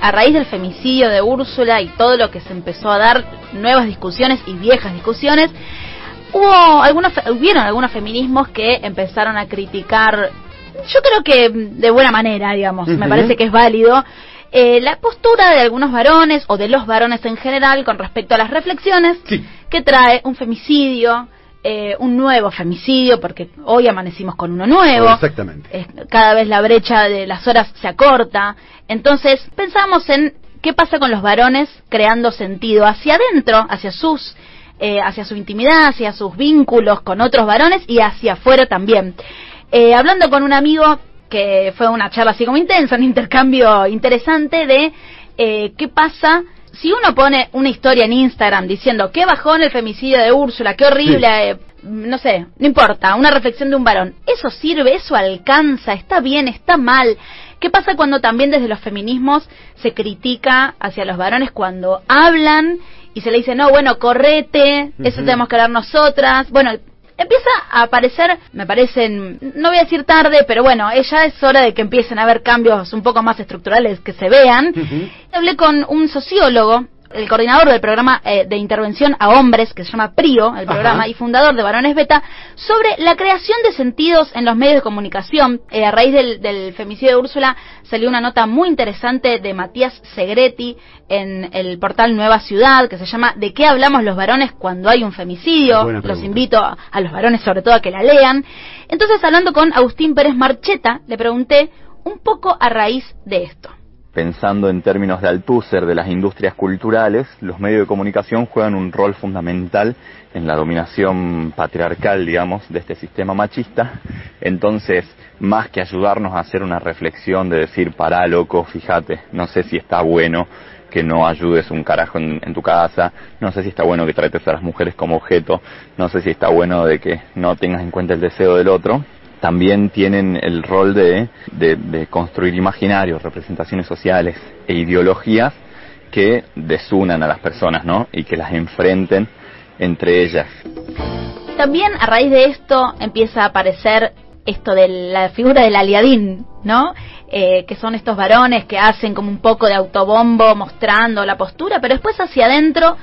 A raíz del femicidio de Úrsula y todo lo que se empezó a dar, nuevas discusiones y viejas discusiones, hubo algunos, hubieron algunos feminismos que empezaron a criticar, yo creo que de buena manera, digamos, me parece que es válido, eh, la postura de algunos varones o de los varones en general con respecto a las reflexiones que trae un femicidio, eh, un nuevo femicidio, porque hoy amanecimos con uno nuevo. Exactamente. cada vez la brecha de las horas se acorta. Entonces, pensamos en qué pasa con los varones creando sentido hacia adentro, hacia sus, eh, hacia su intimidad, hacia sus vínculos con otros varones y hacia afuera también. Eh, hablando con un amigo que fue una charla así como intensa, un intercambio interesante de qué pasa si uno pone una historia en Instagram diciendo qué bajón el femicidio de Úrsula, qué horrible, eh, no sé, no importa, una reflexión de un varón, ¿eso sirve? ¿Eso alcanza? ¿Está bien? ¿Está mal? ¿Qué pasa cuando también desde los feminismos se critica hacia los varones cuando hablan y se le dice, no, bueno, correte, eso tenemos que hablar nosotras? Bueno, empieza a aparecer, me parecen, no voy a decir tarde, pero bueno, ya es hora de que empiecen a haber cambios un poco más estructurales que se vean. Hablé con un sociólogo el coordinador del programa eh, de intervención a hombres, que se llama PRIO, el programa, y fundador de Varones Beta, sobre la creación de sentidos en los medios de comunicación. Eh, a raíz del, femicidio de Úrsula salió una nota muy interesante de Matías Segretti en el portal Nueva Ciudad, que se llama ¿De qué hablamos los varones cuando hay un femicidio? Los invito a, a los varones sobre todo a que la lean. Entonces, hablando con Agustín Pérez Marcheta, le pregunté un poco a raíz de esto pensando en términos de Althusser de las industrias culturales, los medios de comunicación juegan un rol fundamental en la dominación patriarcal, digamos, de este sistema machista. Entonces, más que ayudarnos a hacer una reflexión de decir, pará, loco, fíjate, no sé si está bueno que no ayudes un carajo en, en, tu casa, no sé si está bueno que trates a las mujeres como objeto, no sé si está bueno de que no tengas en cuenta el deseo del otro, también tienen el rol de, de, construir imaginarios, representaciones sociales e ideologías que desunan a las personas, ¿no? Y que las enfrenten entre ellas. También a raíz de esto empieza a aparecer esto de la figura del aliadín, ¿no? Eh, que son estos varones que hacen como un poco de autobombo mostrando la postura, pero después hacia adentro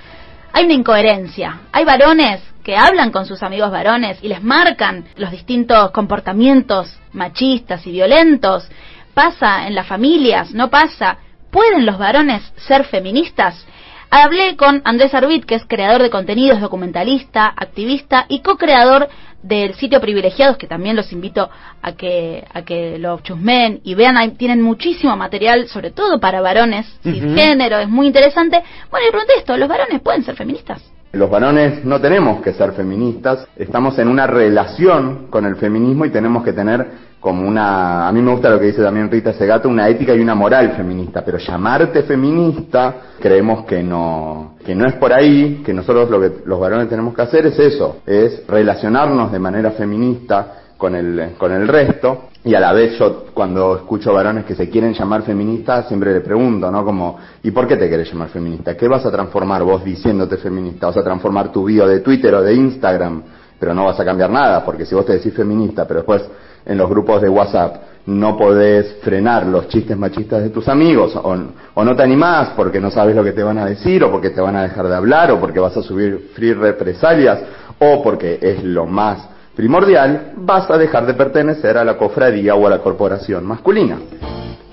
hay una incoherencia. Hay varones que hablan con sus amigos varones y les marcan los distintos comportamientos machistas y violentos. Pasa en las familias, no pasa. ¿Pueden los varones ser feministas? Hablé con Andrés Arbit, que es creador de contenidos, documentalista, activista y co-creador del sitio Privilegiados, que también los invito a que, a que lo chusmen y vean, tienen muchísimo material, sobre todo para varones, sin género, es muy interesante. Bueno, y pregunté esto, ¿los varones pueden ser feministas? Los varones no tenemos que ser feministas, estamos en una relación con el feminismo y tenemos que tener como una, a mí me gusta lo que dice también Rita Segato, una ética y una moral feminista, pero llamarte feminista creemos que no, que no es por ahí, que nosotros lo que los varones tenemos que hacer es eso, es relacionarnos de manera feminista con el, con el resto. Y a la vez yo cuando escucho varones que se quieren llamar feministas, siempre le pregunto, ¿no? Como, ¿y por qué te quieres llamar feminista? ¿Qué vas a transformar vos diciéndote feminista? ¿Vas a transformar tu bio de Twitter o de Instagram? Pero no vas a cambiar nada, porque si vos te decís feminista, pero después en los grupos de WhatsApp no podés frenar los chistes machistas de tus amigos, o, o no te animás porque no sabes lo que te van a decir, o porque te van a dejar de hablar, o porque vas a subir free represalias, o porque es lo más primordial, vas a dejar de pertenecer a la cofradía o a la corporación masculina.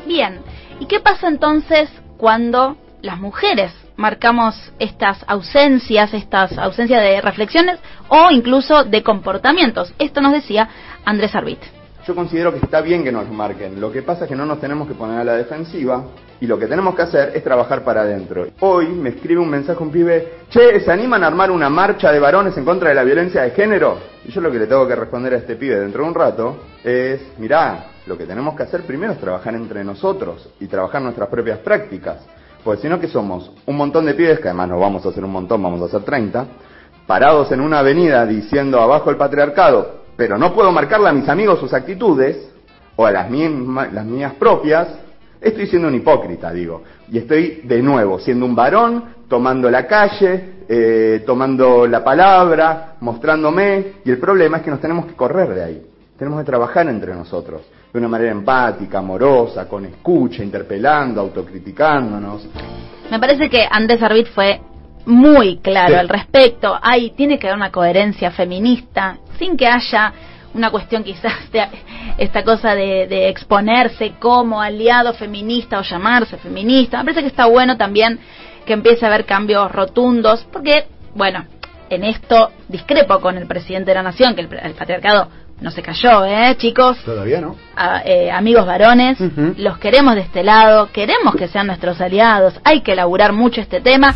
Bien, ¿y qué pasa entonces cuando las mujeres marcamos estas ausencias, estas ausencias de reflexiones o incluso de comportamientos? Esto nos decía Andrés Arbit. Yo considero que está bien que nos marquen. Lo que pasa es que no nos tenemos que poner a la defensiva y lo que tenemos que hacer es trabajar para adentro. Hoy me escribe un mensaje un pibe, che, ¿se animan a armar una marcha de varones en contra de la violencia de género? Y yo lo que le tengo que responder a este pibe dentro de un rato es, mirá, lo que tenemos que hacer primero es trabajar entre nosotros y trabajar nuestras propias prácticas. Porque si no que somos un montón de pibes, que además no vamos a hacer un montón, vamos a hacer 30, parados en una avenida diciendo abajo el patriarcado, pero no puedo marcarle a mis amigos sus actitudes, o a las, mías, las mías propias, estoy siendo un hipócrita, digo. Y estoy de nuevo siendo un varón, tomando la calle, eh, tomando la palabra, mostrándome, y el problema es que nos tenemos que correr de ahí. Tenemos que trabajar entre nosotros. de una manera empática, amorosa, con escucha, interpelando, autocriticándonos. Me parece que Andrés Arvid fue muy claro al respecto. Hay, tiene que haber una coherencia feminista, sin que haya una cuestión quizás de esta cosa de, de, exponerse como aliado feminista o llamarse feminista. Me parece que está bueno también que empiece a haber cambios rotundos, porque, bueno, en esto discrepo con el presidente de la nación, que el, el patriarcado no se cayó, ¿eh, chicos? Todavía no. A, eh, amigos varones, uh -huh. los queremos de este lado, queremos que sean nuestros aliados, hay que elaborar mucho este tema.